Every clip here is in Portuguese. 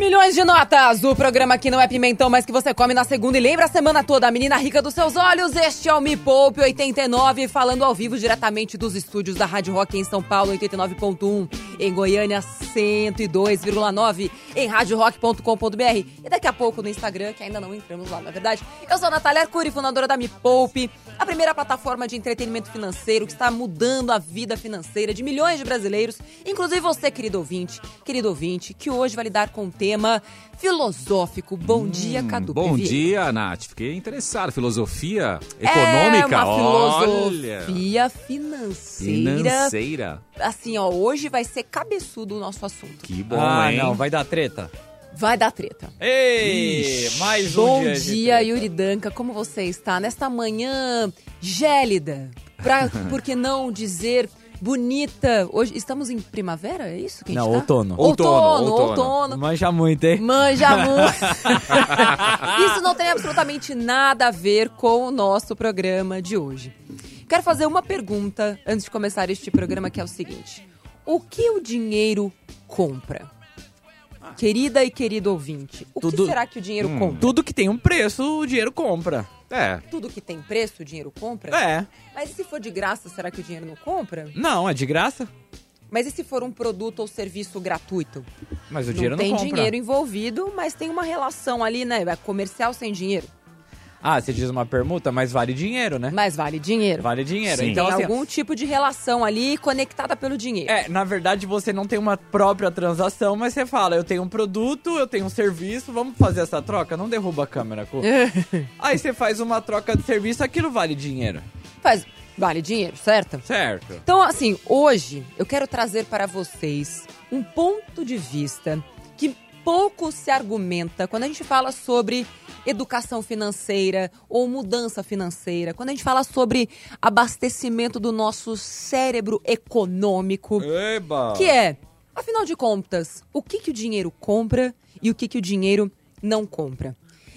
O Milhões de Notas, o programa que não é pimentão, mas que você come na segunda e lembra a semana toda a menina rica dos seus olhos. Este é o Me Poupe 89, falando ao vivo diretamente dos estúdios da Rádio Rock em São Paulo, 89.1, em Goiânia, 102,9, em radiorock.com.br e daqui a pouco no Instagram, que ainda não entramos lá, na verdade. Eu sou a Natália Arcuri, fundadora da Me Poupe, a primeira plataforma de entretenimento financeiro que está mudando a vida financeira de milhões de brasileiros, inclusive você, querido ouvinte, querido ouvinte, que hoje vai lidar com um tema filosófico. Bom dia, Cadu. Hum, Bom dia, Nath. Fiquei interessado. Filosofia É econômica? uma Olha. filosofia financeira. Financeira. Assim, ó, hoje vai ser cabeçudo o nosso assunto. Que bom, ah, hein? não, vai dar treta. Vai dar treta. Ei, Ixi. mais um Bom dia. de dia, treta. Yuri Danca. Como você está nesta manhã gélida? Pra, por que não dizer bonita? Hoje estamos em primavera, é isso que a gente Não, tá? outono. Outono, Outono, outono. outono. Manja muito, hein? Manja muito. Isso não tem absolutamente nada a ver com o nosso programa de hoje. Quero fazer uma pergunta antes de começar este programa, que é o seguinte: O que o dinheiro compra? Querida e querido ouvinte, o que Tudo- será que o dinheiro compra? Tudo que tem um preço, o dinheiro compra. É. Tudo que tem preço, o dinheiro compra? É. Mas e se for de graça, será que o dinheiro não compra? Não, é de graça. Mas e se for um produto ou serviço gratuito? Mas o dinheiro não, tem compra. dinheiro envolvido, mas tem uma relação ali, né? É comercial sem dinheiro. Ah, você diz uma permuta, mas vale dinheiro, né? Mas vale dinheiro. Vale dinheiro. Sim. Então, tem assim, algum tipo de relação ali conectada pelo dinheiro. É, na verdade você não tem uma própria transação, mas você fala, eu tenho um produto, eu tenho um serviço, vamos fazer essa troca? Não derruba a câmera, Cu. Aí você faz uma troca de serviço, aquilo vale dinheiro. Faz, vale dinheiro, certo? Certo. Então, assim, hoje eu quero trazer para vocês um ponto de vista que pouco se argumenta quando a gente fala sobre educação financeira ou mudança financeira, quando a gente fala sobre abastecimento do nosso cérebro econômico. Eba! Que é, afinal de contas, o que, que o dinheiro compra e o que, que o dinheiro não compra.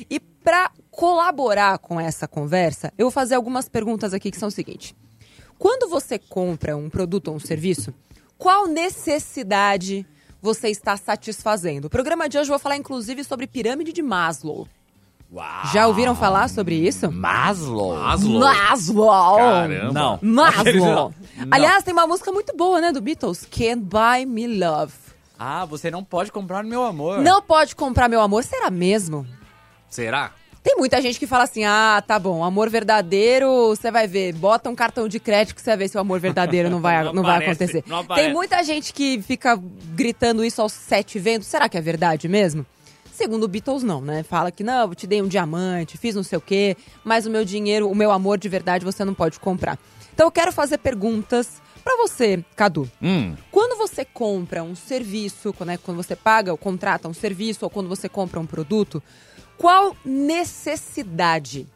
E para colaborar com essa conversa, eu vou fazer algumas perguntas aqui que são o seguinte. Quando você compra um produto ou um serviço, qual necessidade você está satisfazendo? O programa de hoje eu vou falar inclusive sobre pirâmide de Maslow. Já ouviram falar sobre isso? Maslow? Maslow. Maslow! Caramba. Não. Maslow! Não. Aliás, tem uma música muito boa, né, do Beatles, Can't Buy Me Love. Ah, você não pode comprar meu amor. Não pode comprar meu amor, será mesmo? Será? Tem muita gente que fala assim: ah, tá bom, amor verdadeiro, você vai ver, bota um cartão de crédito que você vai ver se o amor verdadeiro não vai, não Não vai aparece, acontecer. não. Tem muita gente que fica gritando isso aos sete ventos. Será que é verdade mesmo? Segundo o Beatles, não, né? Fala que não, eu te dei um diamante, fiz não sei o quê, mas o meu dinheiro, o meu amor de verdade você não pode comprar. Então eu quero fazer perguntas pra você, Cadu. Hum. Quando você compra um serviço, quando, é- quando você paga ou contrata um serviço, ou quando você compra um produto, qual necessidade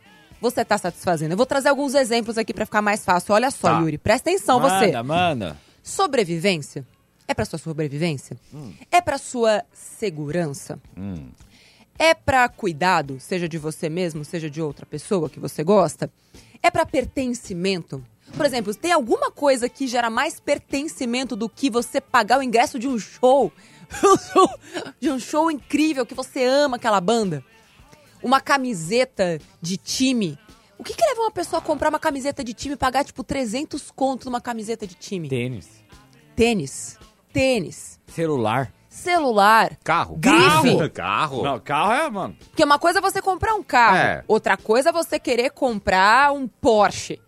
você está satisfazendo? Eu vou trazer alguns exemplos aqui para ficar mais fácil. Olha só, Tá. Yuri, presta atenção você. Manda, manda. Sobrevivência? É para sua sobrevivência? É para sua segurança? Hum. É para cuidado, seja de você mesmo, seja de outra pessoa que você gosta? É para pertencimento? Por exemplo, tem alguma coisa que gera mais pertencimento do que você pagar o ingresso de um show? Um show- de um show incrível que você ama aquela banda? Uma camiseta de time? O que, que leva uma pessoa a comprar uma camiseta de time e pagar tipo 300 conto numa camiseta de time? Tênis. Tênis, tênis, Celular. celular, Carro. Grife. Carro. Não, carro é, mano. Porque uma coisa é você comprar um carro, É. outra coisa é você querer comprar um Porsche.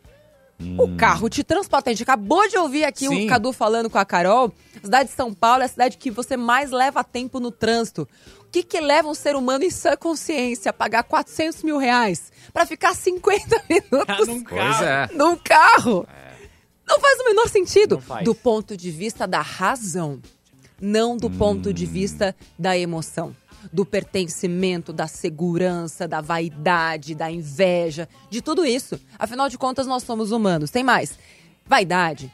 O carro te transporta. A gente acabou de ouvir aqui Sim. o Cadu falando com a Carol. A cidade de São Paulo é a cidade que você mais leva tempo no trânsito. O que, que leva um ser humano em sã consciência a pagar 400 mil reais pra ficar 50 minutos Num Pois é. num carro? Não faz o menor sentido. Do ponto de vista da razão, não do ponto de vista da emoção. Do pertencimento, da segurança, da vaidade, da inveja, de tudo isso. Afinal de contas, nós somos humanos. Tem mais. Vaidade,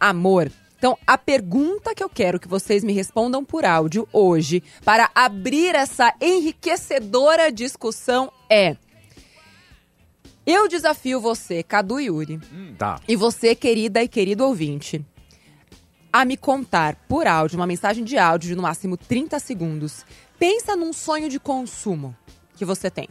amor. Então, a pergunta que eu quero que vocês me respondam por áudio hoje, para abrir essa enriquecedora discussão, é: Eu desafio você, Cadu Yuri, Tá. e você, querida e querido ouvinte, a me contar por áudio, uma mensagem de áudio de no máximo 30 segundos. Pensa num sonho de consumo que você tem.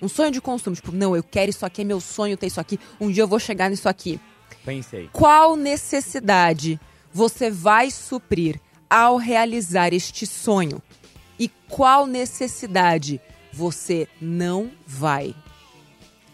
Um sonho de consumo, tipo, não, eu quero isso aqui, é meu sonho ter isso aqui, um dia eu vou chegar nisso aqui. Pensei. Qual necessidade você vai suprir ao realizar este sonho? E qual necessidade você não vai?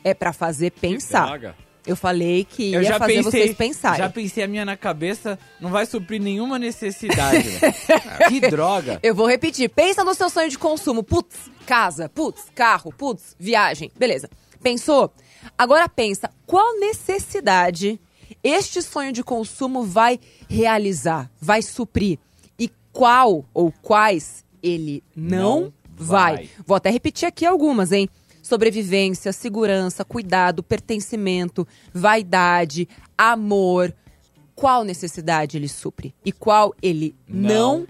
É pra fazer pensar. Droga. Eu falei que Eu ia já fazer pensei, vocês pensarem. já pensei a minha na cabeça, não vai suprir nenhuma necessidade. velho. que droga. Eu vou repetir. Pensa no seu sonho de consumo. Putz, casa. Putz, carro. Putz, viagem. Beleza. Pensou? Agora pensa, qual necessidade este sonho de consumo vai realizar, vai suprir? E qual ou quais ele não, Não vai. vai. Vou até repetir aqui algumas, hein? Sobrevivência, segurança, cuidado, pertencimento, vaidade, amor. Qual necessidade ele supre? E qual ele não, Não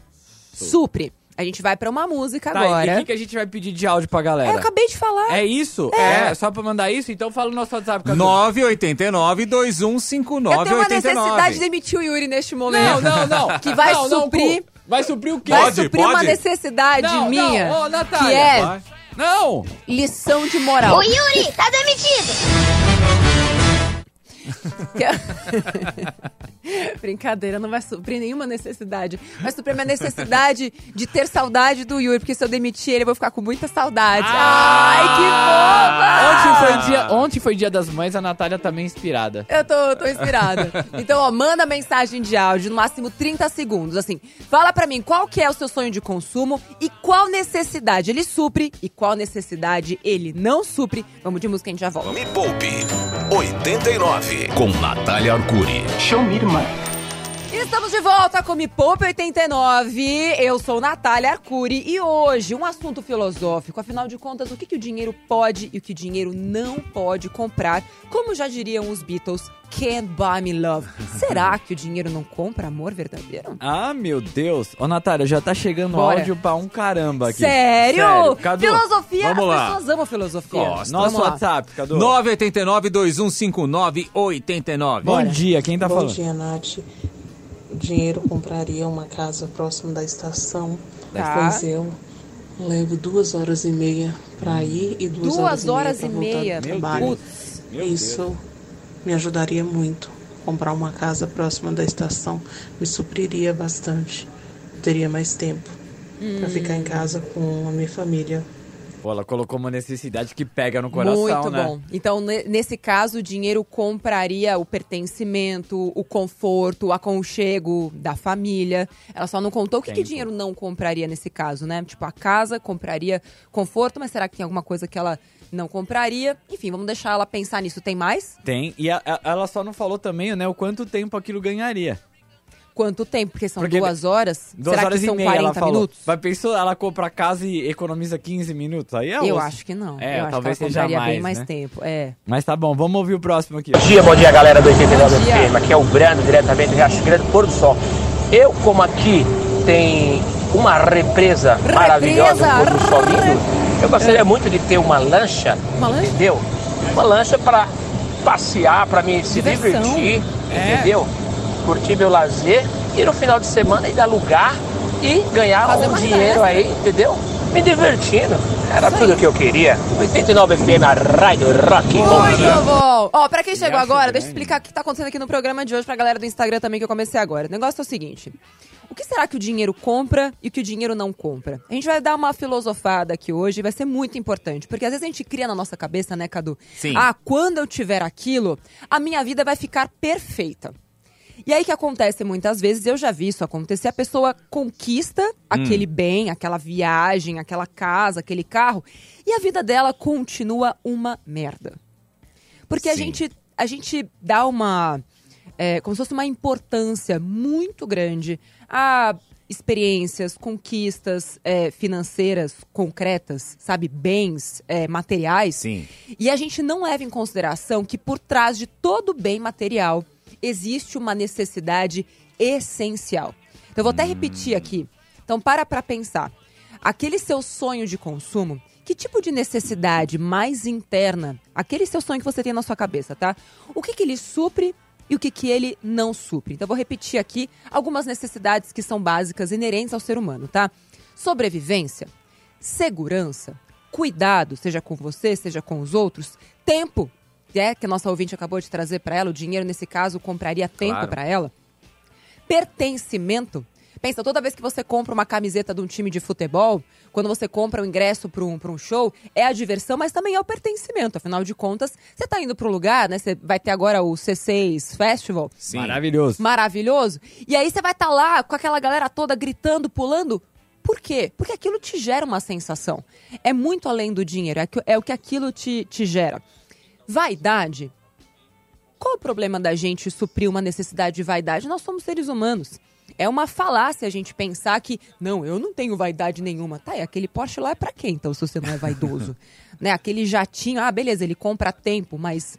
supre? A gente vai pra uma música Tá, e o agora. que, que a gente vai pedir de áudio pra galera? É, eu acabei de falar. É isso? É. Só pra mandar isso? Então fala no nosso WhatsApp. Cadu. 989 Eu tenho uma 2159 necessidade de demitir o Yuri neste Não, momento. não, não. Que vai Não, não, suprir- Cu. Vai suprir o quê? Vai Pode, suprir uma pode? necessidade Não, não, minha. ô, Natália, que é vai. Não! lição de moral. O Yuri tá demitido. Brincadeira, não vai suprir nenhuma necessidade. Vai suprir a minha necessidade de ter saudade do Yuri, porque se eu demitir ele, eu vou ficar com muita saudade. Ai, que boba! Ontem foi, dia, ontem foi dia das mães, a Natália tá meio inspirada. Eu tô, tô inspirada. Então, ó, manda mensagem de áudio, no máximo 30 segundos. Assim, fala pra mim qual que é o seu sonho de consumo e qual necessidade ele supre e qual necessidade ele não supre. Vamos de música, a gente já volta. Me Poupe 89 com Natália Arcuri. Estamos de volta com Me Poupe 89. Eu sou Natália Arcuri e hoje um assunto filosófico. Afinal de contas, o que, que o dinheiro pode e o que o dinheiro não pode comprar? Como já diriam os Beatles, can't buy me love. Será que o dinheiro não compra amor verdadeiro? Ah, meu Deus. Ô, Natália, já tá chegando Bora. áudio pra um caramba aqui. Sério? Cadu, filosofia, vamos as lá. pessoas amam filosofia. Gosto. Nosso Vamos lá. WhatsApp, Cadu. 989 2159 89. Bom dia, quem tá Bom falando? dia, Nath. O dinheiro compraria uma casa próximo da estação, Tá. pois eu levo duas horas e meia para ir e duas, Duas horas, horas e meia. para voltar do trabalho. Isso me ajudaria muito. Comprar uma casa próxima da estação me supriria bastante. Teria mais tempo para ficar em casa com a minha família. Pô, ela colocou uma necessidade que pega no coração, Muito né? bom. Então, ne- nesse caso, o dinheiro compraria o pertencimento, o conforto, o aconchego da família. Ela só não contou o que, que dinheiro não compraria nesse caso, né? Tipo, a casa compraria conforto, mas será que tem alguma coisa que ela não compraria? Enfim, vamos deixar ela pensar nisso. Tem mais? Tem. E a- a- ela só não falou também, né, o quanto tempo aquilo ganharia. Quanto tempo? Porque são Porque duas horas? Duas será horas que são e meia, 40 ela falou. minutos? Vai pensou, ela compra a casa e economiza 15 minutos. Aí é Eu osso. acho que não. É, Eu acho talvez que ela seja mais, bem mais né? tempo. É. Mas tá bom, vamos ouvir o próximo aqui. Bom dia, bom dia galera do 89 Bom dia. FM, aqui é o Brando, diretamente do Riacho Grande, Pôr do Sol. Eu, como aqui tem uma represa, maravilhosa, um pôr do sol lindo, eu gostaria muito de ter uma lancha, Uma lancha? entendeu? Uma lancha para passear, para me se Diversão. divertir, É. entendeu? Curtir meu lazer e no final de semana ir alugar e ganhar Fazer um dinheiro festa. aí, entendeu? Me divertindo. Era tudo o que eu queria. 89 FM, a Rádio Rock. Muito bom! Ó, pra quem chegou agora, Grande. deixa eu explicar o que tá acontecendo aqui no programa de hoje pra galera do Instagram também, que eu comecei agora. O negócio é o seguinte. O que será que o dinheiro compra e o que o dinheiro não compra? A gente vai dar uma filosofada aqui hoje e vai ser muito importante. Porque às vezes a gente cria na nossa cabeça, né, Cadu? Sim. Ah, quando eu tiver aquilo, a minha vida vai ficar perfeita. E aí que acontece muitas vezes, eu já vi isso acontecer, a pessoa conquista aquele bem, aquela viagem, aquela casa, aquele carro, e a vida dela continua uma merda. Porque a gente, a gente dá uma. é, como se fosse uma importância muito grande a experiências, conquistas é, financeiras concretas, sabe? Bens, é, materiais. Sim. E a gente não leva em consideração que por trás de todo bem material existe uma necessidade essencial. Então, eu vou até repetir aqui. Então, para para pensar. Aquele seu sonho de consumo Que tipo de necessidade mais interna, aquele seu sonho que você tem na sua cabeça, tá? O que, que ele supre e o que, que ele não supre? Então, vou repetir aqui algumas necessidades que são básicas inerentes ao ser humano, tá? Sobrevivência, segurança, cuidado, seja com você, seja com os outros, tempo, é que a nossa ouvinte acabou de trazer para ela, o dinheiro nesse caso compraria tempo Claro. para ela. Pertencimento. Pensa, toda vez que você compra uma camiseta de um time de futebol, quando você compra o ingresso para um, pra um show, é a diversão, mas também é o pertencimento. Afinal de contas, você tá indo para um lugar, né? Você vai ter agora o C6 Festival, Sim. Maravilhoso. maravilhoso. E aí você vai estar lá com aquela galera toda gritando, pulando. Por quê? Porque aquilo te gera uma sensação. É muito além do dinheiro, é, que- é o que aquilo te, te gera. Vaidade. Qual o problema da gente suprir uma necessidade de vaidade? Nós somos seres humanos. É uma falácia a gente pensar que, não, eu não tenho vaidade nenhuma. Tá, e aquele Porsche lá é pra quê, então, se você não é vaidoso? né? Aquele jatinho, ah, beleza, ele compra a tempo, mas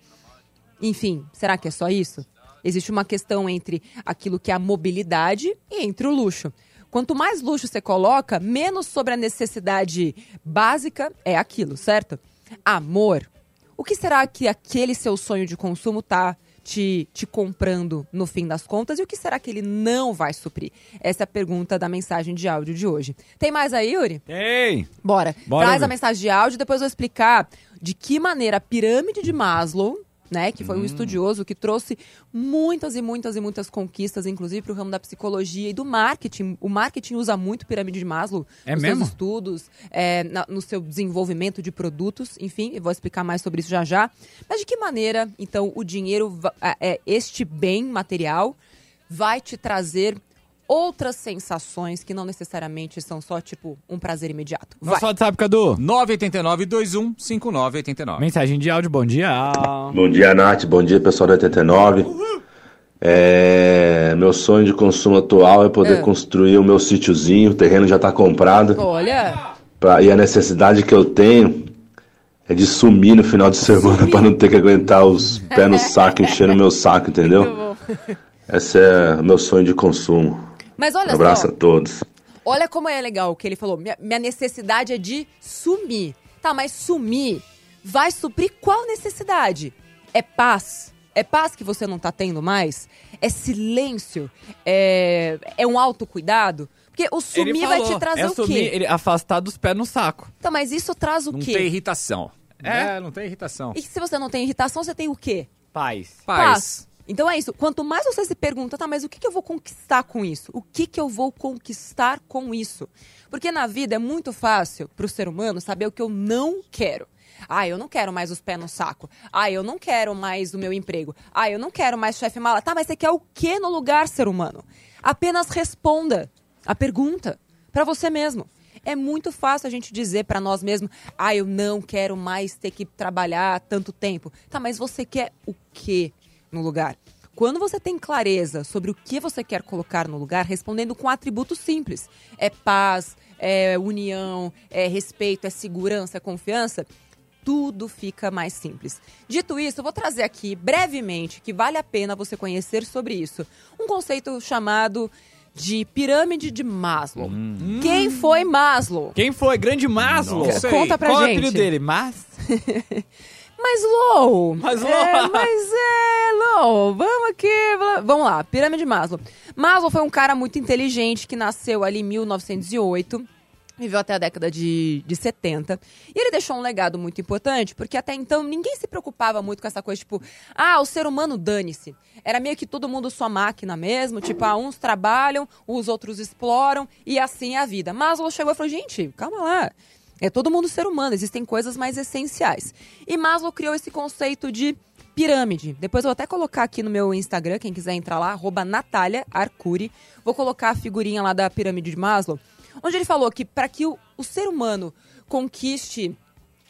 enfim, será que é só isso? Existe uma questão entre aquilo que é a mobilidade e entre o luxo. Quanto mais luxo você coloca, menos sobre a necessidade básica é aquilo, certo? Amor. O que será que aquele seu sonho de consumo tá te, te comprando no fim das contas e o que será que ele não vai suprir? Essa é a pergunta da mensagem de áudio de hoje. Tem mais aí, Yuri? Ei! Bora. Bora Traz a mensagem de áudio, depois eu vou explicar de que maneira a pirâmide de Maslow, né, que Hum. foi um estudioso que trouxe muitas e muitas e muitas conquistas, inclusive para o ramo da psicologia e do marketing. O marketing usa muito pirâmide de Maslow É nos mesmo? seus estudos, é, na- no seu desenvolvimento de produtos, enfim, eu vou explicar mais sobre isso já já. Mas de que maneira, então, o dinheiro, va- é, este bem material, vai te trazer outras sensações que não necessariamente são só, tipo, um prazer imediato. Vai. Nosso WhatsApp, Cadu. 989-21-5989. Mensagem de áudio, bom dia. Bom dia, Nath. Bom dia, pessoal da 89. É, meu sonho de consumo atual é poder É. construir o meu sítiozinho. O terreno já está comprado. Olha, Pra- e a necessidade que eu tenho é de sumir no final de semana para não ter que aguentar os pés no saco, enchendo o meu saco, entendeu? Esse é o meu sonho de consumo. Mas Um olha abraço só, a todos. olha como é legal o que ele falou. Minha, minha necessidade é de sumir. Tá, mas sumir vai suprir qual necessidade? É paz? É paz que você não tá tendo mais? É silêncio? É, é um autocuidado? Porque o sumir Ele vai falou, te trazer é o sumir, quê? Ele afastar dos pés no saco. Tá, mas isso traz o Não quê? tem irritação. É, não tem irritação. E se você não tem irritação, você tem o quê? Paz. Paz. Então é isso. Quanto mais você se pergunta, tá, mas o que, que eu vou conquistar com isso? O que, que eu vou conquistar com isso? Porque na vida é muito fácil pro ser humano saber o que eu não quero. Ah, eu não quero mais os pés no saco. Ah, eu não quero mais o meu emprego. Ah, eu não quero mais chefe mala. Tá, mas você quer o que no lugar, ser humano? Apenas responda a pergunta para você mesmo. É muito fácil a gente dizer para nós mesmos: "Ah, eu não quero mais ter que trabalhar tanto tempo". Tá, mas você quer o quê no lugar? Quando você tem clareza sobre o que você quer colocar no lugar, respondendo com atributos simples, é paz, é união, é respeito, é segurança, é confiança, tudo fica mais simples. Dito isso, eu vou trazer aqui brevemente, que vale a pena você conhecer sobre isso, um conceito chamado de pirâmide de Maslow. Quem foi Maslow? Quem foi? Grande Maslow. Conta pra Qual é o gente. apelido dele? Mas? Maslow. Maslow. É, mas é, Low. Vamos aqui. Vamos lá, pirâmide de Maslow. Maslow foi um cara muito inteligente que nasceu ali em 1908. Viveu até a década de, de 70. E ele deixou um legado muito importante, porque até então ninguém se preocupava muito com essa coisa, tipo, ah, o ser humano dane-se. Era meio que todo mundo sua máquina mesmo, tipo, ah, uns trabalham, os outros exploram, e assim é a vida. Maslow chegou e falou, gente, calma lá. É todo mundo ser humano, existem coisas mais essenciais. E Maslow criou esse conceito de pirâmide. Depois eu vou até colocar aqui no meu Instagram, quem quiser entrar lá, arroba Natália Arcuri. Vou colocar a figurinha lá da pirâmide de Maslow, onde ele falou que para que o, o ser humano conquiste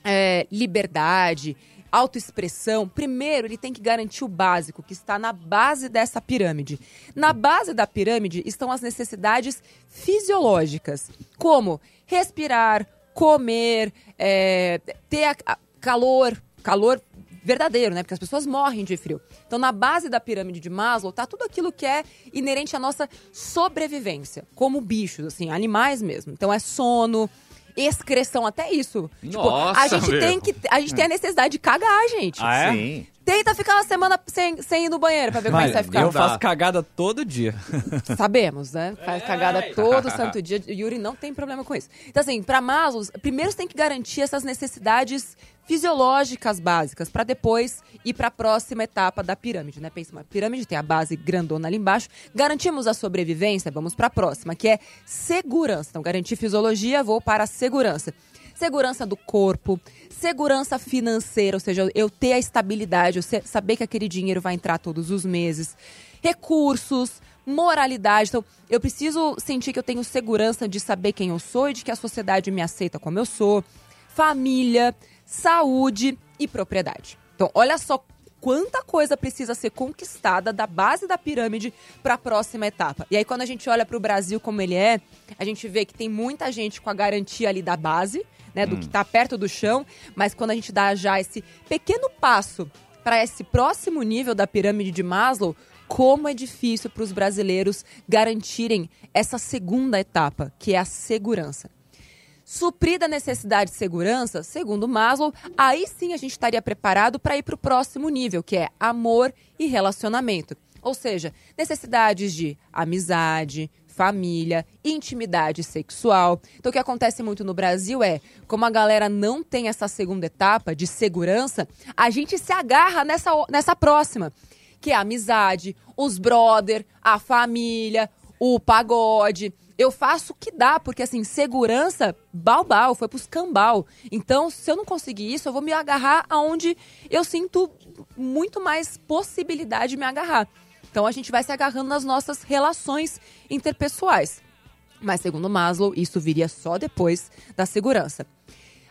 é, liberdade, autoexpressão, primeiro ele tem que garantir o básico, que está na base dessa pirâmide. Na base da pirâmide estão as necessidades fisiológicas, como respirar, comer, é, ter a- a- calor, calor verdadeiro, né? Porque as pessoas morrem de frio. Então, na base da pirâmide de Maslow, tá tudo aquilo que é inerente à nossa sobrevivência, como bichos, assim, animais mesmo. Então, é sono, excreção, até isso. tipo, Nossa, a gente meu. tem que. A gente tem a necessidade de cagar, gente. Ah, é? Sim. Tenta ficar uma semana sem, sem ir no banheiro pra ver como é que Mas você vai eu ficar. faço cagada todo dia. Sabemos, né? Faz cagada todo santo dia. Yuri não tem problema com isso. Então, assim, pra Maslow, primeiro você tem que garantir essas necessidades fisiológicas básicas, pra depois ir pra próxima etapa da pirâmide, né? Pensa, uma pirâmide tem a base grandona ali embaixo. Garantimos a sobrevivência, vamos pra próxima, que é segurança. Então, garantir fisiologia, vou para a segurança. Segurança do corpo, segurança financeira, ou seja, eu ter a estabilidade, eu saber que aquele dinheiro vai entrar todos os meses. Recursos, moralidade. Então, eu preciso sentir que eu tenho segurança de saber quem eu sou e de que a sociedade me aceita como eu sou. Família, saúde e propriedade. Então, olha só quanta coisa precisa ser conquistada da base da pirâmide para a próxima etapa. E aí, quando a gente olha para o Brasil como ele é, a gente vê que tem muita gente com a garantia ali da base, né, do que está perto do chão, mas quando a gente dá já esse pequeno passo para esse próximo nível da pirâmide de Maslow, como é difícil para os brasileiros garantirem essa segunda etapa, que é a segurança. Suprida a necessidade de segurança, segundo Maslow, aí sim a gente estaria preparado para ir para o próximo nível, que é amor e relacionamento. Ou seja, necessidades de amizade, família, intimidade sexual. Então, o que acontece muito no Brasil é, como a galera não tem essa segunda etapa de segurança, a gente se agarra nessa, nessa próxima, que é a amizade, os brother, a família, o pagode. Eu faço o que dá, porque assim, segurança, balbal, foi pros cambal. Então, se eu não conseguir isso, eu vou me agarrar aonde eu sinto muito mais possibilidade de me agarrar. Então, a gente vai se agarrando nas nossas relações interpessoais. Mas, segundo Maslow, isso viria só depois da segurança.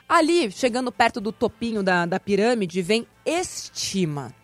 Ali, chegando perto do topinho da, da pirâmide, vem estima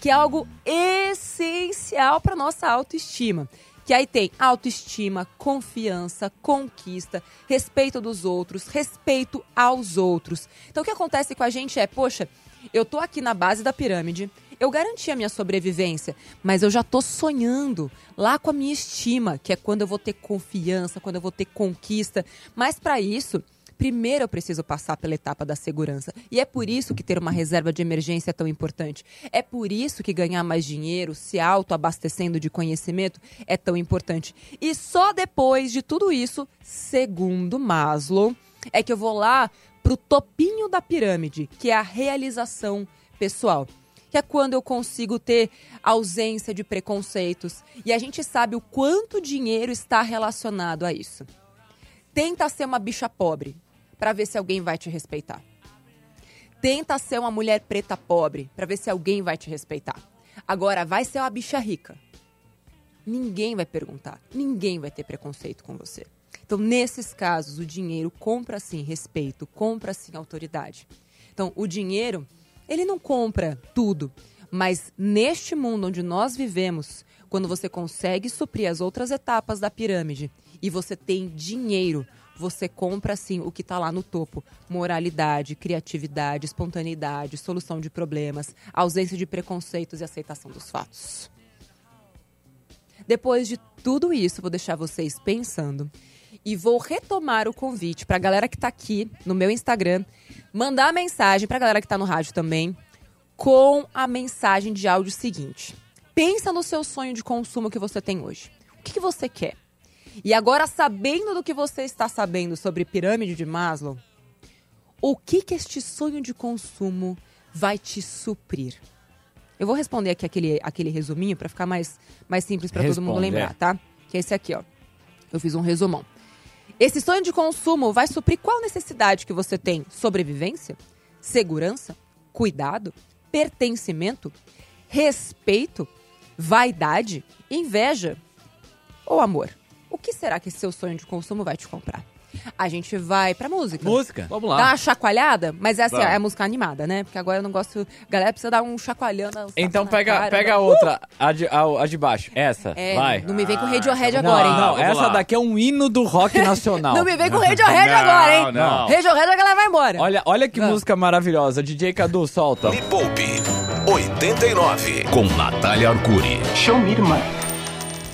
que é algo essencial para nossa autoestima. Que aí tem autoestima, confiança, conquista, respeito dos outros, respeito aos outros. Então o que acontece com a gente é, poxa, eu tô aqui na base da pirâmide, eu garanti a minha sobrevivência, mas eu já tô sonhando lá com a minha estima, que é quando eu vou ter confiança, quando eu vou ter conquista. Mas para isso, Primeiro eu preciso passar pela etapa da segurança. E é por isso que ter uma reserva de emergência é tão importante. É por isso que ganhar mais dinheiro, se autoabastecendo de conhecimento, é tão importante. E só depois de tudo isso, segundo Maslow, é que eu vou lá pro topinho da pirâmide, que é a realização pessoal que é quando eu consigo ter ausência de preconceitos. E a gente sabe o quanto dinheiro está relacionado a isso. Tenta ser uma bicha pobre para ver se alguém vai te respeitar. Tenta ser uma mulher preta pobre para ver se alguém vai te respeitar. Agora vai ser uma bicha rica. Ninguém vai perguntar, ninguém vai ter preconceito com você. Então, nesses casos, o dinheiro compra sim respeito, compra sim autoridade. Então, o dinheiro, ele não compra tudo, mas neste mundo onde nós vivemos, quando você consegue suprir as outras etapas da pirâmide e você tem dinheiro, você compra sim o que está lá no topo: moralidade, criatividade, espontaneidade, solução de problemas, ausência de preconceitos e aceitação dos fatos. Depois de tudo isso, vou deixar vocês pensando e vou retomar o convite para a galera que está aqui no meu Instagram, mandar a mensagem para a galera que está no rádio também, com a mensagem de áudio seguinte: pensa no seu sonho de consumo que você tem hoje. O que, que você quer? E agora, sabendo do que você está sabendo sobre pirâmide de Maslow, o que, que este sonho de consumo vai te suprir? Eu vou responder aqui aquele, aquele resuminho para ficar mais, mais simples para todo mundo lembrar, é. tá? Que é esse aqui, ó. Eu fiz um resumão. Esse sonho de consumo vai suprir qual necessidade que você tem? Sobrevivência? Segurança? Cuidado? Pertencimento? Respeito? Vaidade? Inveja? Ou amor? O que será que esse seu sonho de consumo vai te comprar? A gente vai pra música. Música. Vamos Dá lá. uma chacoalhada, mas essa Vamos. é a música animada, né? Porque agora eu não gosto. Galera precisa dar um chacoalhando. uns Então na pega, cara, pega dá- a outra, a de, a, a de baixo. Essa, É, vai. não me vem com Radiohead vamos agora, lá. hein? Não, vamos essa lá. daqui é um hino do rock nacional. Não me vem com Radiohead Não, agora, hein? não. Radiohead a galera vai embora. Olha, olha que Não. música maravilhosa. DJ Cadu, solta. Me Poupe 89 com Natália Arcuri.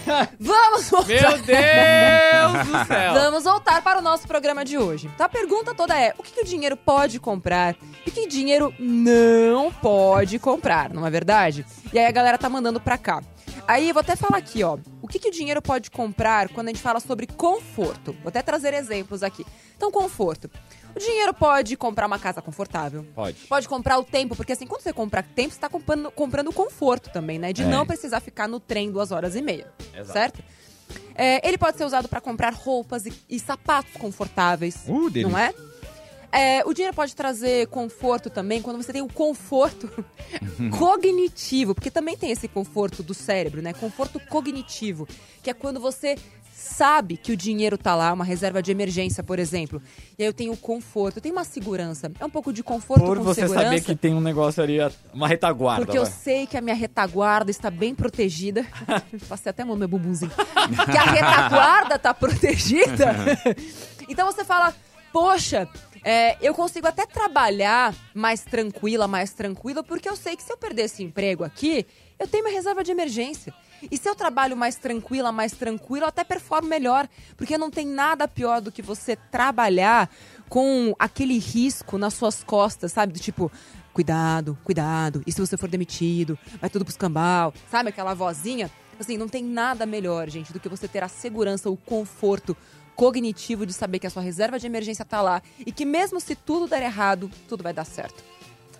Vamos voltar. Meu Deus do céu! Vamos voltar para o nosso programa de hoje. Então a pergunta toda é: o que, que o dinheiro pode comprar e o que o dinheiro não pode comprar, não é verdade? E aí a galera tá mandando pra cá. Aí eu vou até falar aqui, ó. O que, que o dinheiro pode comprar quando a gente fala sobre conforto? Vou até trazer exemplos aqui. Então, conforto. O dinheiro pode comprar uma casa confortável. Pode. Pode comprar o tempo, porque assim, quando você compra tempo, você tá comprando, comprando conforto também, né? De É. não precisar ficar no trem duas horas e meia. Exato. Certo? É, ele pode ser usado para comprar roupas e, e sapatos confortáveis. Uh, delícia. não é? É, o dinheiro pode trazer conforto também quando você tem o conforto cognitivo, porque também tem esse conforto do cérebro, né? Conforto cognitivo, que é quando você sabe que o dinheiro tá lá, uma reserva de emergência, por exemplo. E aí eu tenho conforto, eu tenho uma segurança. É um pouco de conforto Por com você segurança. saber que tem um negócio ali, uma retaguarda. Porque eu vai. sei que a minha retaguarda está bem protegida. Passei até a mão no meu bumbumzinho. que a retaguarda está protegida. então você fala, poxa, é, eu consigo até trabalhar mais tranquila, mais tranquila, porque eu sei que se eu perder esse emprego aqui, eu tenho minha reserva de emergência. E se eu trabalho mais tranquila, mais tranquila, eu até performo melhor. Porque não tem nada pior do que você trabalhar com aquele risco nas suas costas, sabe? Do tipo, cuidado, cuidado. E se você for demitido, vai tudo pro escambau. Sabe aquela vozinha? Assim, não tem nada melhor, gente, do que você ter a segurança, o conforto cognitivo de saber que a sua reserva de emergência tá lá e que mesmo se tudo der errado, tudo vai dar certo.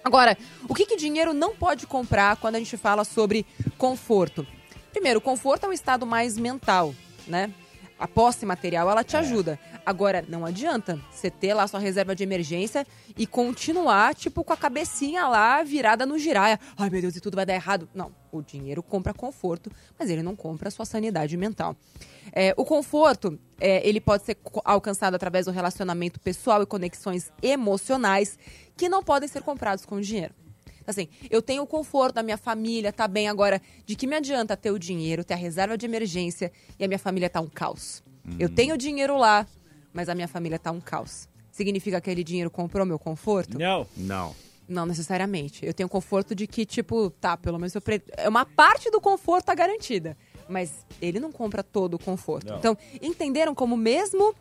Agora, o que, que dinheiro não pode comprar quando a gente fala sobre conforto? Primeiro, conforto é um estado mais mental, né? A posse material, ela te ajuda. Agora, não adianta você ter lá sua reserva de emergência e continuar, tipo, com a cabecinha lá virada no giraia. Ai, meu Deus, e tudo vai dar errado. Não, o dinheiro compra conforto, mas ele não compra a sua sanidade mental. É, o conforto, é, ele pode ser alcançado através do relacionamento pessoal e conexões emocionais que não podem ser comprados com dinheiro. Assim, eu tenho o conforto da minha família, tá bem. Agora, de que me adianta ter o dinheiro, ter a reserva de emergência e a minha família tá um caos? Eu tenho dinheiro lá, mas a minha família tá um caos. Significa que aquele dinheiro comprou meu conforto? Não. Não. Não necessariamente. Eu tenho conforto de que, tipo, tá, pelo menos eu pre... é uma parte do conforto tá garantida. Mas ele não compra todo o conforto. Não. Então, entenderam como mesmo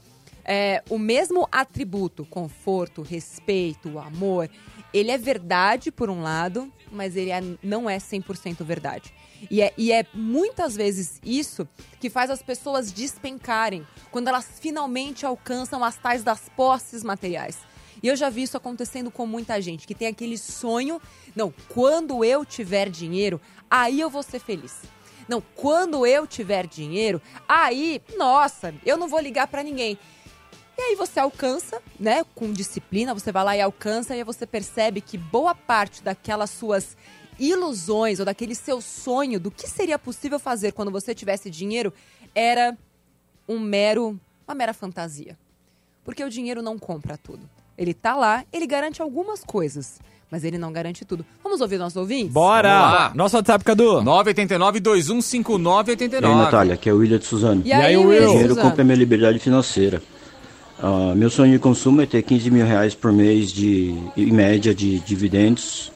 é, o mesmo atributo, conforto, respeito, amor, ele é verdade por um lado, mas ele é- não é 100% verdade. E é, e é muitas vezes isso que faz as pessoas despencarem quando elas finalmente alcançam as tais das posses materiais. E eu já vi isso acontecendo com muita gente, que tem aquele sonho, não, quando eu tiver dinheiro, aí eu vou ser feliz. Não, quando eu tiver dinheiro, aí, nossa, eu não vou ligar pra ninguém. E aí você alcança, né, com disciplina, você vai lá e alcança e aí você percebe que boa parte daquelas suas ilusões ou daquele seu sonho do que seria possível fazer quando você tivesse dinheiro era um mero, uma mera fantasia. Porque o dinheiro não compra tudo. Ele tá lá, ele garante algumas coisas, mas ele não garante tudo. Vamos ouvir nossos ouvintes? Bora! Nosso WhatsApp, Cadu. 989-2159-89. E aí, Natália, aqui é o William de Suzano. E aí, aí, Will, Will? Dinheiro Suzano? compra minha liberdade financeira. Ah, meu sonho de consumo é ter 15 mil reais por mês de, em média de dividendos.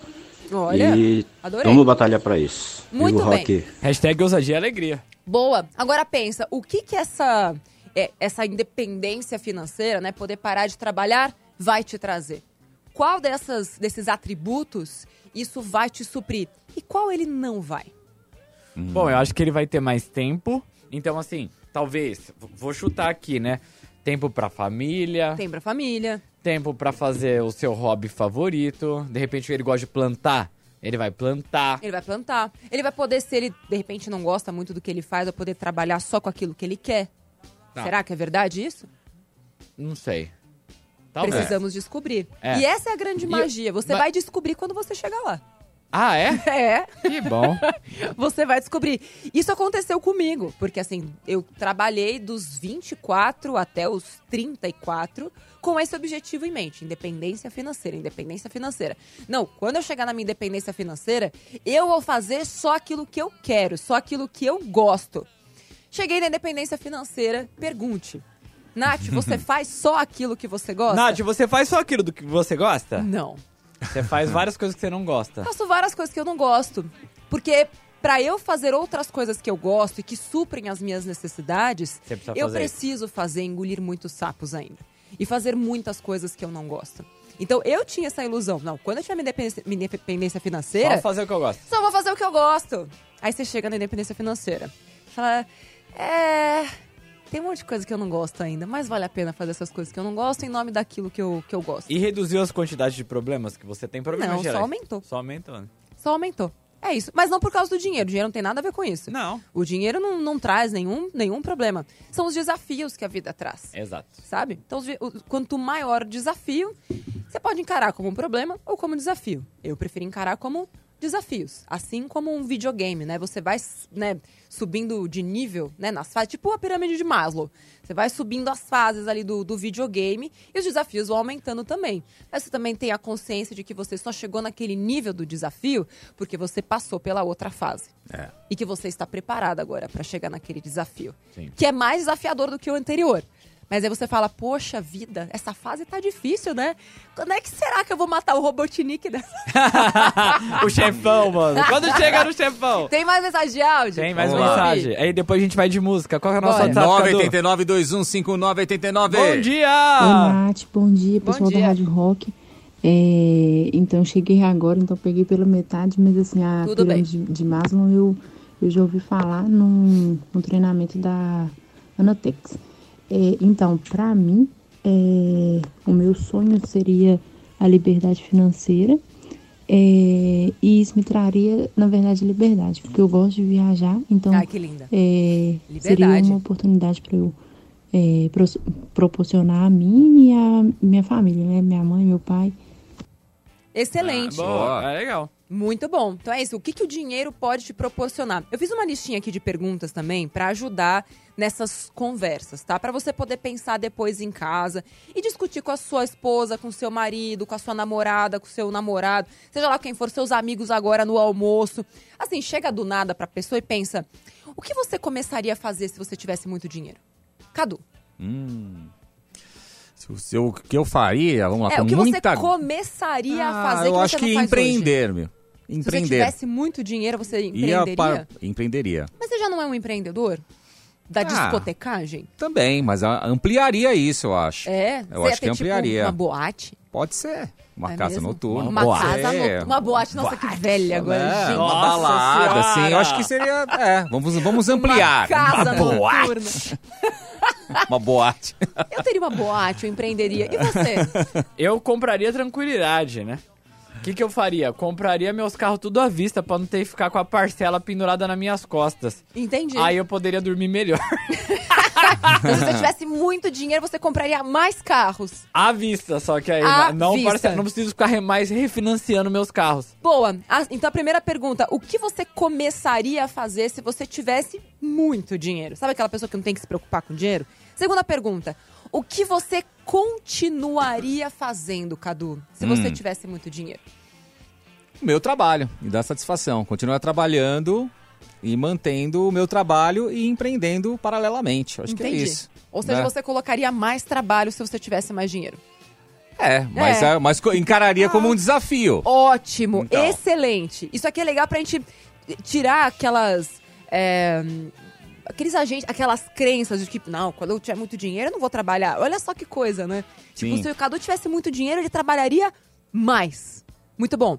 Olha, e adorei. vamos batalhar para isso. Muito Viva o bem. rock. Hashtag ousadia e alegria. Boa. Agora pensa, o que que essa é, essa independência financeira, né, poder parar de trabalhar, vai te trazer? Qual dessas desses atributos isso vai te suprir e qual ele não vai? Bom, eu acho que ele vai ter mais tempo. Então, assim, talvez, vou chutar aqui, né? Tempo pra família, Tem pra família, tempo pra fazer o seu hobby favorito. De repente ele gosta de plantar, ele vai plantar. ele vai plantar, ele vai poder se ele de repente não gosta muito do que ele faz, vai poder trabalhar só com aquilo que ele quer. Tá. Será que é verdade isso? Não sei. Talvez. Precisamos descobrir. É. E essa é a grande E- magia. Você mas- vai descobrir quando você chegar lá. Ah, é? É. Que bom. Você vai descobrir. Isso aconteceu comigo, porque assim, eu trabalhei dos 24 até os 34 com esse objetivo em mente, independência financeira, independência financeira. Não, quando eu chegar na minha independência financeira, eu vou fazer só aquilo que eu quero, só aquilo que eu gosto. Cheguei na independência financeira, pergunte. Nath, você faz só aquilo que você gosta? Nath, você faz só aquilo do que você gosta? Não. Você faz várias coisas que você não gosta. Faço várias coisas que eu não gosto. Porque pra eu fazer outras coisas que eu gosto e que suprem as minhas necessidades, eu fazer preciso fazer engolir muitos sapos ainda. E fazer muitas coisas que eu não gosto. Então eu tinha essa ilusão. Não, quando eu tiver minha independência, minha independência financeira, Só fazer o que eu gosto. só vou fazer o que eu gosto. Aí você chega na independência financeira. Fala, é. Tem um monte de coisa que eu não gosto ainda, mas vale a pena fazer essas coisas que eu não gosto em nome daquilo que eu, que eu gosto. E reduziu as quantidades de problemas que você tem problemas Não, só gerais. aumentou. Só aumentou, né? Só aumentou. É isso. Mas não por causa do dinheiro. O dinheiro não tem nada a ver com isso. Não. O dinheiro não, não traz nenhum, nenhum problema. São os desafios que a vida traz. Exato. Sabe? Então, os vi- o- quanto maior o desafio, você pode encarar como um problema ou como desafio. Eu prefiro encarar como desafios. Assim como um videogame, né? Você vai né, subindo de nível né, nas fases, tipo a pirâmide de Maslow. Você vai subindo as fases ali do, do videogame e os desafios vão aumentando também. Mas você também tem a consciência de que você só chegou naquele nível do desafio porque você passou pela outra fase. É. E que você está preparado agora para chegar naquele desafio. Sim. Que é mais desafiador do que o anterior. Mas aí você fala, poxa vida, essa fase tá difícil, né? Quando é que será que eu vou matar o Robotnik dessa? o chefão, mano. Quando chega no chefão. Tem mais mensagem de áudio? Tem mais Vamos lá. mensagem. Aí depois a gente vai de música. Qual que é o nosso. WhatsApp, Cadu? 989-215989. Bom dia! Oi, Nath, bom dia, Bom pessoal dia. da Rádio Rock. É, então, cheguei agora, então peguei pela metade, mas assim, a Tudo bem. pirâmide de, de Maslow eu, eu já ouvi falar num, num treinamento da Anatex. É, então, para mim, é, o meu sonho seria a liberdade financeira é, e isso me traria, na verdade, liberdade, porque eu gosto de viajar, então Ai, que linda. é, seria uma oportunidade para eu é, pros- proporcionar a mim e a minha família, né? Minha mãe, meu pai. Excelente. Boa, é legal. Muito bom. Então é isso. O que, que o dinheiro pode te proporcionar? Eu fiz uma listinha aqui de perguntas também pra ajudar nessas conversas, tá? Pra você poder pensar depois em casa e discutir com a sua esposa, com o seu marido, com a sua namorada, com o seu namorado, seja lá quem for, seus amigos agora no almoço. Assim, chega do nada pra pessoa e pensa: o que você começaria a fazer se você tivesse muito dinheiro? Cadu. Se o seu- o que eu faria, vamos lá, É, com o que muita... você começaria a Ah, fazer eu que acho você que faz hoje? empreender, meu. Se você Empreender. tivesse muito dinheiro, você Ia empreenderia? para... Empreenderia. Mas você já não é um empreendedor? Da Ah. discotecagem? Também, mas ampliaria isso, eu acho. É? Eu acho que tipo, ampliaria. uma boate? Pode ser. Uma É casa mesmo? noturna. Uma pode casa noturna. Uma boate. Nossa, que velha agora, É, gente. uma Nossa balada, Senhora! assim. Eu acho que seria. É, vamos, vamos ampliar. Uma casa uma boate. noturna. Uma boate. Eu teria uma boate, eu empreenderia. E você? Eu compraria tranquilidade, né? O que, que eu faria? Compraria meus carros tudo à vista pra não ter que ficar com a parcela pendurada nas minhas costas. Entendi. Aí eu poderia dormir melhor. Se você tivesse muito dinheiro, você compraria mais carros. à vista, só que aí À não, vista. parcela, não preciso ficar mais refinanciando meus carros. Boa. Ah, Então, a primeira pergunta. O que você começaria a fazer se você tivesse muito dinheiro? Sabe aquela pessoa que não tem que se preocupar com dinheiro? Segunda pergunta. O que você continuaria fazendo, Cadu, se você Hum. tivesse muito dinheiro? Meu trabalho. Me dá satisfação. Continuar trabalhando e mantendo o meu trabalho e empreendendo paralelamente. Acho que é Entendi. isso. Ou seja, né? você colocaria mais trabalho se você tivesse mais dinheiro. É, mas, É. é, mas encararia como um desafio. Ótimo, Então. excelente. Isso aqui é legal pra gente tirar aquelas. é, aqueles agentes, aquelas crenças de que, não, quando eu tiver muito dinheiro, eu não vou trabalhar. Olha só que coisa, né? Tipo, Sim. se o Cadu tivesse muito dinheiro, ele trabalharia mais. Muito bom.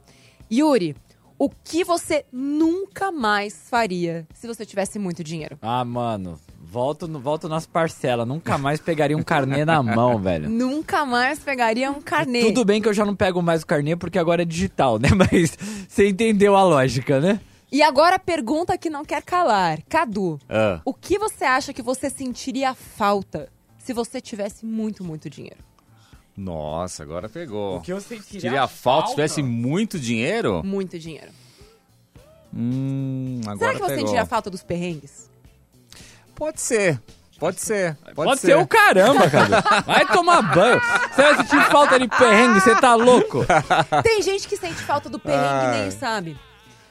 Yuri, o que você nunca mais faria se você tivesse muito dinheiro? Ah, mano, volto, no- volto nas parcelas. Nunca mais pegaria um carnê na mão, velho. Nunca mais pegaria um carnê. Tudo bem que eu já não pego mais o carnê porque agora é digital, né? Mas você entendeu a lógica, né? E agora a pergunta que não quer calar. Cadu, Ah. o que você acha que você sentiria falta se você tivesse muito, muito dinheiro? Nossa, agora pegou. que eu sentiria Seria falta se tivesse muito dinheiro? Muito dinheiro. Hum, agora Será que você pegou. sentiria falta dos perrengues? Pode ser. Pode ser. Pode, Pode, ser. o caramba, cara. Vai tomar banho. Você vai sentir falta de perrengue, você tá louco? Tem gente que sente falta do perrengue e nem sabe.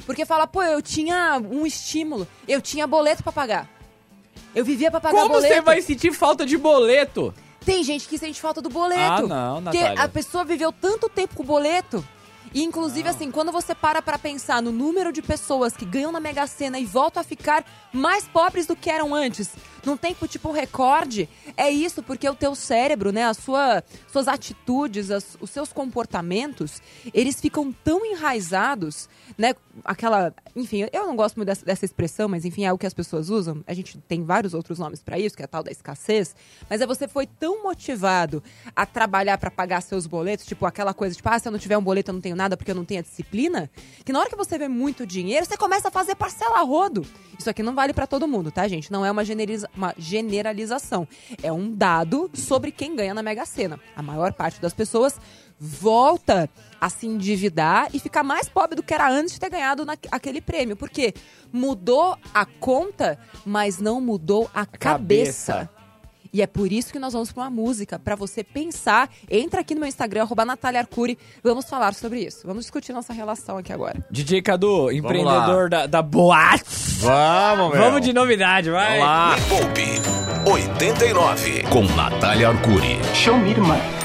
Porque fala, pô, eu tinha um estímulo, eu tinha boleto pra pagar. Eu vivia pra pagar Como boleto. você vai sentir falta de boleto? Tem gente que sente falta do boleto. Ah, não, Porque Natália. a pessoa viveu tanto tempo com o boleto E, inclusive, assim, quando você para pra pensar no número de pessoas que ganham na Mega Sena e voltam a ficar mais pobres do que eram antes, num tempo tipo recorde, é isso, porque o teu cérebro, né, a sua, suas atitudes, as- os seus comportamentos, eles ficam tão enraizados, né, aquela, enfim, eu não gosto muito dessa, dessa expressão, mas enfim, é o que as pessoas usam. A gente tem vários outros nomes pra isso, que é a tal da escassez, mas é você foi tão motivado a trabalhar pra pagar seus boletos, tipo aquela coisa, tipo, ah, se eu não tiver um boleto eu não tenho nada porque eu não tenho a disciplina, que na hora que você vê muito dinheiro, você começa a fazer parcela rodo. Isso aqui não vale pra todo mundo, tá, gente? Não é uma, generaliza- uma generalização. É um dado sobre quem ganha na Mega Sena. A maior parte das pessoas volta a se endividar e ficar mais pobre do que era antes de ter ganhado na- aquele prêmio. Porque mudou a conta, mas não mudou a, cabeça. cabeça. E é por isso que nós vamos pra uma música, pra você pensar. Entra aqui no meu Instagram, arroba Natália Arcuri. Vamos falar sobre isso. Vamos discutir nossa relação aqui agora. DJ Cadu, empreendedor da, da boate. Vamos, meu. Vamos de novidade, vai. Vamos lá. Me Poupe 89 com Natália Arcuri. Show me, irmã.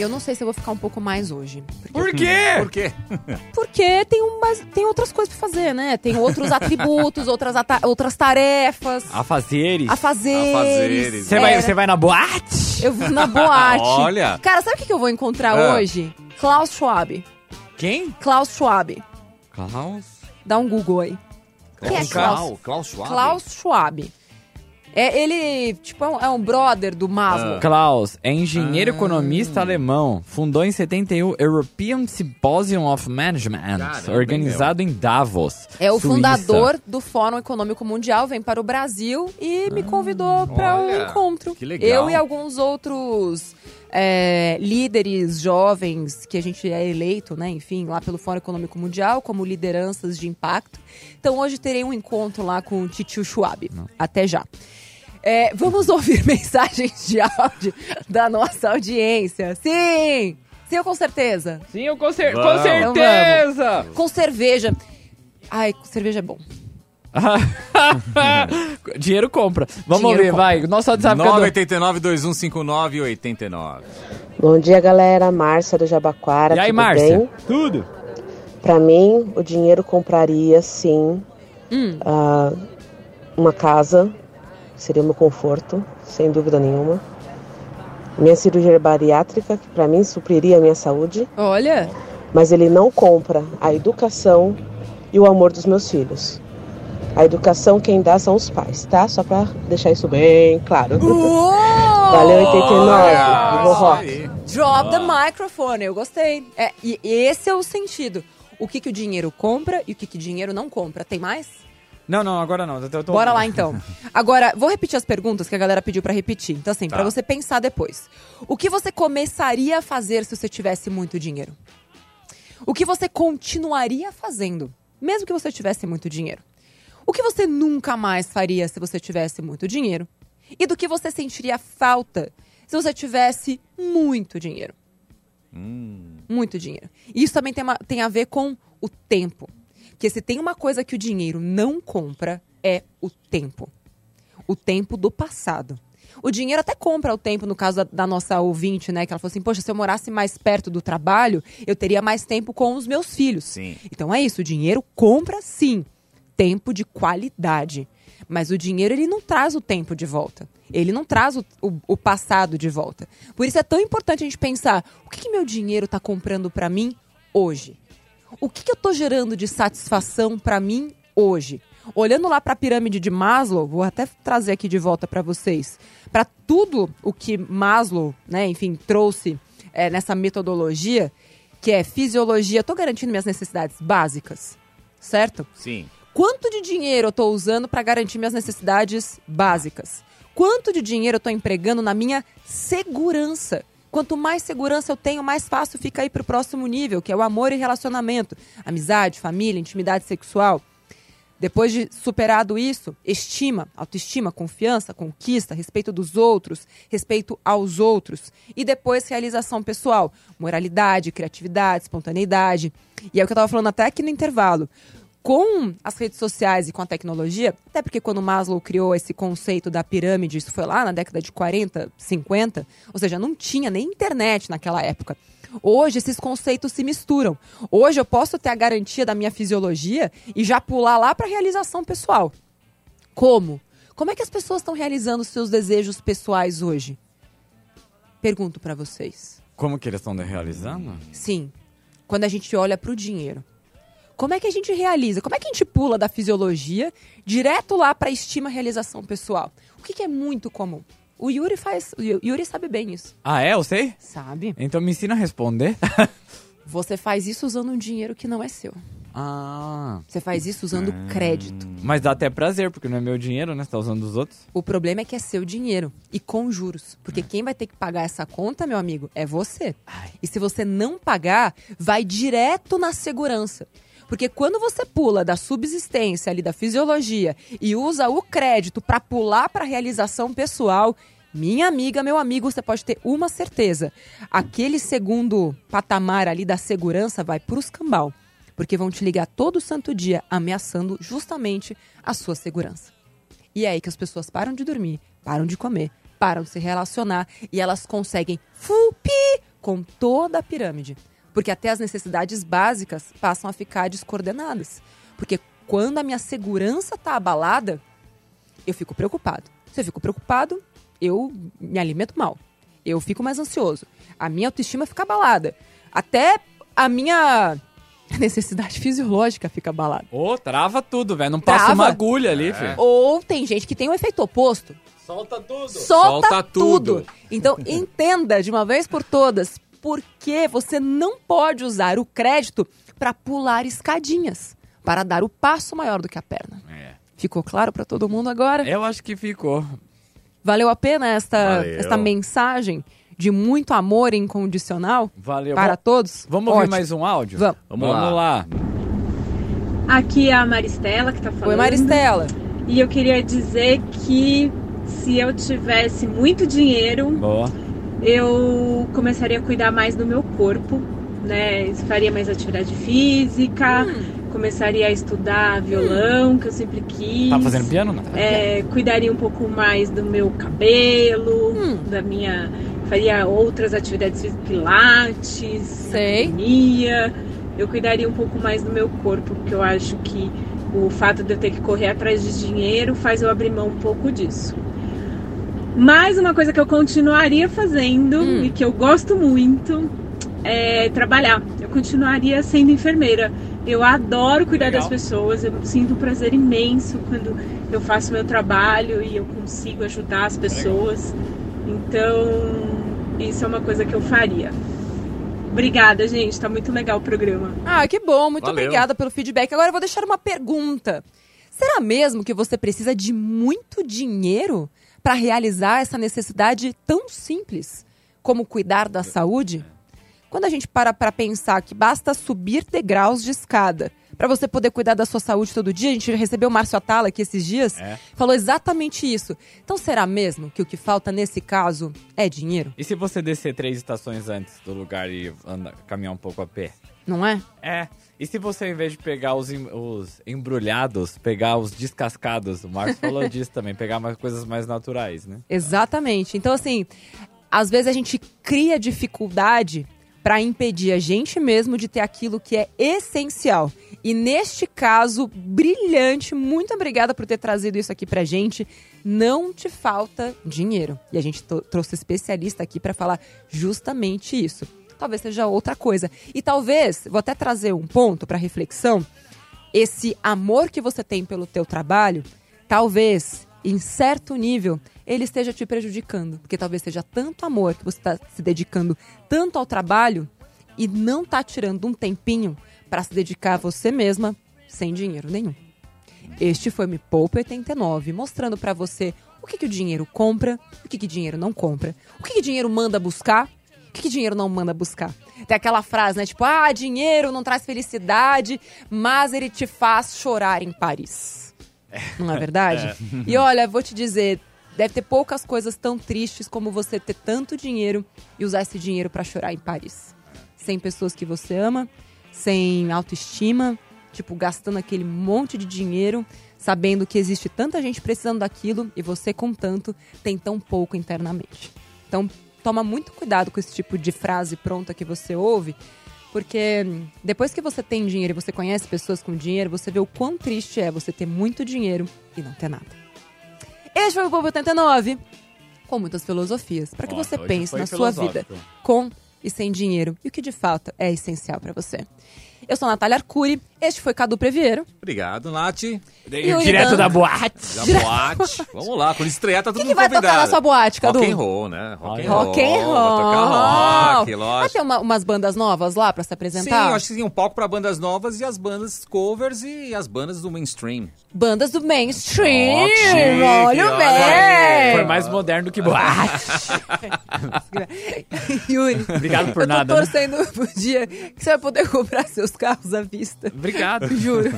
Eu não sei se eu vou ficar um pouco mais hoje. Por quê? Por quê? Porque tem, umas, tem outras coisas pra fazer, né? Tem outros atributos, outras, ata- outras tarefas. Afazeres. A fazer. Afazeres. Você vai, você vai na boate? Eu vou na boate. Olha. Cara, sabe o que eu vou encontrar Ah. hoje? Klaus Schwab. Quem? Klaus Schwab. Klaus. Dá um Google aí. Quem é Klaus? Klaus, Klaus Schwab? Klaus Schwab. É, ele, tipo, é um, é um brother do Maslow. Klaus é engenheiro economista alemão. Fundou em 71 European Symposium of Management, Caramba, organizado em Davos. É o Suíça. fundador do Fórum Econômico Mundial, vem para o Brasil e me convidou para um encontro. que legal. Eu e alguns outros é, líderes jovens que a gente é eleito, né, enfim, lá pelo Fórum Econômico Mundial, como lideranças de impacto. Então hoje terei um encontro lá com o Titio Schwab. Até já. É, vamos ouvir mensagens de áudio da nossa audiência. Sim! Sim, eu com certeza. Sim, eu com, cer- com certeza! Com cerveja. Ai, com cerveja é bom. Dinheiro compra. Vamos Dinheiro ver, compra. vai. Nosso WhatsApp, Cadu. 989 2159 89. Bom dia, galera. Márcia do Jabaquara. E aí, tudo Márcia? bem? Tudo. Pra mim, o dinheiro compraria, sim, Hum. ah, uma casa. Seria o meu conforto, sem dúvida nenhuma. Minha cirurgia bariátrica, que pra mim supriria a minha saúde. Olha. Mas ele não compra a educação e o amor dos meus filhos. A educação quem dá são os pais, tá? Só pra deixar isso bem claro. Valeu, 89. Vivo rock. Drop the microphone, eu gostei. É, e esse é o sentido. O que, que o dinheiro compra e o que, que o dinheiro não compra. Tem mais? Não, não, agora não. Eu tô- Bora lá então. Agora, vou repetir as perguntas que a galera pediu pra repetir. Então, assim, Tá. pra você pensar depois. O que você começaria a fazer se você tivesse muito dinheiro? O que você continuaria fazendo, mesmo que você tivesse muito dinheiro? O que você nunca mais faria se você tivesse muito dinheiro? E do que você sentiria falta se você tivesse muito dinheiro? Muito dinheiro. E isso também tem, uma- tem a ver com o tempo. Porque se tem uma coisa que o dinheiro não compra, é o tempo. O tempo do passado. O dinheiro até compra o tempo, no caso da, da nossa ouvinte, né? Que ela falou assim: Poxa, se eu morasse mais perto do trabalho, eu teria mais tempo com os meus filhos. Sim. Então é isso, o dinheiro compra sim tempo de qualidade. Mas o dinheiro, ele não traz o tempo de volta. Ele não traz o, o- o passado de volta. Por isso é tão importante a gente pensar: o que, que meu dinheiro está comprando para mim hoje? O que, que eu estou gerando de satisfação para mim hoje? Olhando lá para a pirâmide de Maslow, vou até trazer aqui de volta para vocês, para tudo o que Maslow, né, enfim, trouxe é, nessa metodologia, que é fisiologia, estou garantindo minhas necessidades básicas, certo? Sim. Quanto de dinheiro eu estou usando para garantir minhas necessidades básicas? Quanto de dinheiro eu estou empregando na minha segurança? Quanto mais segurança eu tenho, mais fácil fica ir para o próximo nível, que é o amor e relacionamento. Amizade, família, intimidade sexual. Depois de superado isso, estima, autoestima, confiança, conquista, respeito dos outros, respeito aos outros. E depois realização pessoal, moralidade, criatividade, espontaneidade. E é o que eu estava falando até aqui no intervalo. Com as redes sociais e com a tecnologia, até porque quando Maslow criou esse conceito da pirâmide, isso foi lá na década de 40, 50, ou seja, não tinha nem internet naquela época. Hoje esses conceitos se misturam. Hoje eu posso ter a garantia da minha fisiologia e já pular lá para realização pessoal. Como? Como é que as pessoas estão realizando seus desejos pessoais hoje? Pergunto para vocês. Como que eles estão realizando? Sim, quando a gente olha para o dinheiro. Como é que a gente realiza? Como é que a gente pula da fisiologia direto lá para estima realização pessoal? O que, que é muito comum? O Yuri faz. O Yuri sabe bem isso. Ah, é? Eu sei? Sabe. Então me ensina a responder. Você faz isso usando um dinheiro que não é seu. ah. Você faz isso usando crédito. Mas dá até prazer, porque não é meu dinheiro, né? Você tá usando dos outros. O problema é que é seu dinheiro e com juros. Porque quem vai ter que pagar essa conta, meu amigo, é você. E se você não pagar, vai direto na segurança. Porque quando você pula da subsistência ali da fisiologia e usa o crédito para pular para realização pessoal, minha amiga, meu amigo, você pode ter uma certeza. Aquele segundo patamar ali da segurança vai pro escambau. Porque vão te ligar todo santo dia ameaçando justamente a sua segurança. E é aí que as pessoas param de dormir, param de comer, param de se relacionar e elas conseguem fupi com toda a pirâmide. Porque até as necessidades básicas passam a ficar descoordenadas. Porque quando a minha segurança está abalada, eu fico preocupado. Se eu fico preocupado, eu me alimento mal. Eu fico mais ansioso. A minha autoestima fica abalada. Até a minha necessidade fisiológica fica abalada. Ô, trava tudo, velho. Não passa Trava? uma agulha ali, filho. Ou tem gente que tem o efeito oposto. Solta tudo. Solta, Solta tudo. tudo. Então, entenda de uma vez por todas por que você não pode usar o crédito para pular escadinhas, para dar o passo maior do que a perna. É. Ficou claro para todo mundo agora? Eu acho que ficou. Valeu a pena esta, Valeu. esta mensagem de muito amor incondicional Valeu. para todos? Vamos ouvir Ótimo. mais um áudio? Vamos. Vamos Vamos lá. lá. Aqui é a Maristela que tá falando. Oi, Maristela. E eu queria dizer que se eu tivesse muito dinheiro, Boa. Eu começaria a cuidar mais do meu corpo, né? Faria mais atividade física, Hum. começaria a estudar violão, que eu sempre quis. Tá fazendo piano, não? É, cuidaria um pouco mais do meu cabelo, Hum. da minha. Faria outras atividades físicas, pilates, Sei. academia. Eu cuidaria um pouco mais do meu corpo, porque eu acho que o fato de eu ter que correr atrás de dinheiro faz eu abrir mão um pouco disso. Mas uma coisa que eu continuaria fazendo Hum. e que eu gosto muito é trabalhar. Eu continuaria sendo enfermeira. Eu adoro cuidar Legal. das pessoas, eu sinto um prazer imenso quando eu faço meu trabalho e eu consigo ajudar as pessoas. Então, isso é uma coisa que eu faria. Obrigada, gente. Tá muito legal o programa. Ah, que bom. Muito Valeu. obrigada pelo feedback. Agora eu vou deixar uma pergunta. Será mesmo que você precisa de muito dinheiro para realizar essa necessidade tão simples como cuidar da saúde? Quando a gente para para pensar que basta subir degraus de escada para você poder cuidar da sua saúde todo dia, a gente recebeu o Márcio Atala aqui esses dias, É. falou exatamente isso. Então será mesmo que o que falta nesse caso é dinheiro? E se você descer três estações antes do lugar e andar, caminhar um pouco a pé? Não é? É. E se você, ao invés de pegar os, em- os embrulhados, pegar os descascados? O Marcos falou disso também, pegar mais coisas mais naturais, né? Exatamente. Então, assim, às vezes a gente cria dificuldade para impedir a gente mesmo de ter aquilo que é essencial. E neste caso, brilhante, muito obrigada por ter trazido isso aqui pra gente. Não te falta dinheiro. E a gente trouxe especialista aqui para falar justamente isso. Talvez seja outra coisa. E talvez, vou até trazer um ponto para reflexão, esse amor que você tem pelo teu trabalho, talvez, em certo nível, ele esteja te prejudicando. Porque talvez seja tanto amor que você está se dedicando tanto ao trabalho e não está tirando um tempinho para se dedicar a você mesma sem dinheiro nenhum. Este foi Me Poupa 89, mostrando para você o que, que o dinheiro compra, o que, que dinheiro não compra, o que, que dinheiro manda buscar, o que, que dinheiro não manda buscar. Tem aquela frase, né? Tipo, ah, dinheiro não traz felicidade, mas ele te faz chorar em Paris. Não é verdade? E olha, vou te dizer, deve ter poucas coisas tão tristes como você ter tanto dinheiro e usar esse dinheiro para chorar em Paris. Sem pessoas que você ama, sem autoestima, tipo, gastando aquele monte de dinheiro, sabendo que existe tanta gente precisando daquilo e você, com tanto, tem tão pouco internamente. Então, toma muito cuidado com esse tipo de frase pronta que você ouve, porque depois que você tem dinheiro e você conhece pessoas com dinheiro, você vê o quão triste é você ter muito dinheiro e não ter nada. Este foi o Povo 89, com muitas filosofias, para que você pense na sua vida com e sem dinheiro e o que de fato é essencial para você. Eu sou a Natália Arcuri, este foi Cadu Previero. Obrigado, Nath. Direto da boate. Da boate. Vamos lá, quando estrear tá todo que mundo vai tocar convidado. na sua boate, Cadu? Rock and roll, né? Rock and Rock and Vai roll. tocar rock, Vai lógico. ter uma- umas bandas novas lá pra se Sim, apresentar? eu acho que tem um palco pra bandas novas e as bandas covers e as bandas do mainstream. Bandas do mainstream. Rock olha olha bem. Foi mais moderno que boate. Yuri, Obrigado por eu tô nada, né? torcendo pro dia que você vai poder comprar seus carros à vista. Obrigado. Juro.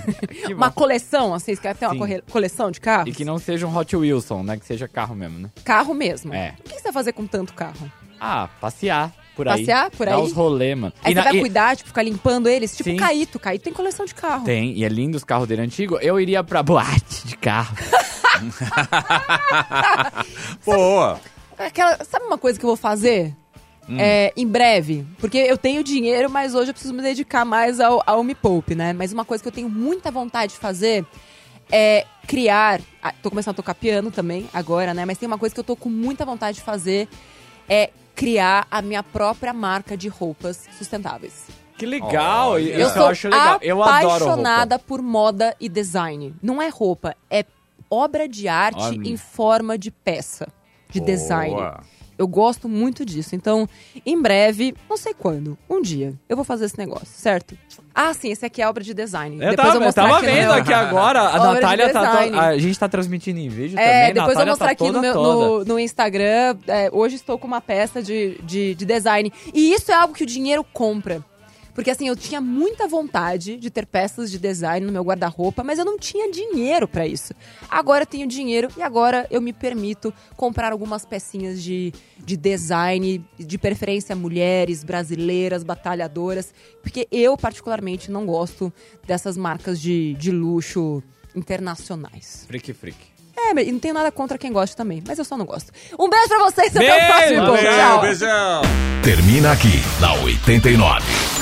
Que uma coleção, assim, você quer ter uma Sim. coleção de carros? E que não seja um Hot Wilson, né? Que seja carro mesmo, né? Carro mesmo. É. O que você vai fazer com tanto carro? Ah, passear por aí. Passear por Dar aí? os rolê, mano. Aí E você na- vai e- cuidar, tipo, ficar limpando eles? Tipo Sim. o Caíto. Caíto tem coleção de carro. Tem, e é lindo os carros dele antigo. Eu iria pra boate de carro. Boa! Aquela, sabe uma coisa que eu vou fazer? É, em breve. Porque eu tenho dinheiro, mas hoje eu preciso me dedicar mais ao, ao Me Poupe, né? Mas uma coisa que eu tenho muita vontade de fazer é criar. Tô começando a tocar piano também agora, né? Mas tem uma coisa que eu tô com muita vontade de fazer: é criar a minha própria marca de roupas sustentáveis. Que legal! Isso Eu eu, sou acho legal. Eu apaixonada por moda e design. Não é roupa, é obra de arte Olha. em forma de peça, de Boa. design. Eu gosto muito disso. Então, em breve, não sei quando, um dia, eu vou fazer esse negócio, certo? Ah, sim, esse aqui é obra de design. Eu Depois tava, eu vou eu mostrar tava aqui no vendo meu- aqui agora, a Obra de Natália tá. A gente tá transmitindo em vídeo É, também. depois eu Natália vou mostrar tá aqui no, toda, meu, toda. no, no Instagram. É, hoje estou com uma peça de, de, de design. E isso é algo que o dinheiro compra. Porque assim, eu tinha muita vontade de ter peças de design no meu guarda-roupa, mas eu não tinha dinheiro pra isso. Agora eu tenho dinheiro e agora eu me permito comprar algumas pecinhas de, de design, de preferência mulheres, brasileiras, batalhadoras, porque eu particularmente não gosto dessas marcas de, de luxo internacionais. Freak, freak. É, mas não tenho nada contra quem gosta também, mas eu só não gosto. Um beijo pra vocês, até o próximo Tchau. beijão! Termina aqui na 89.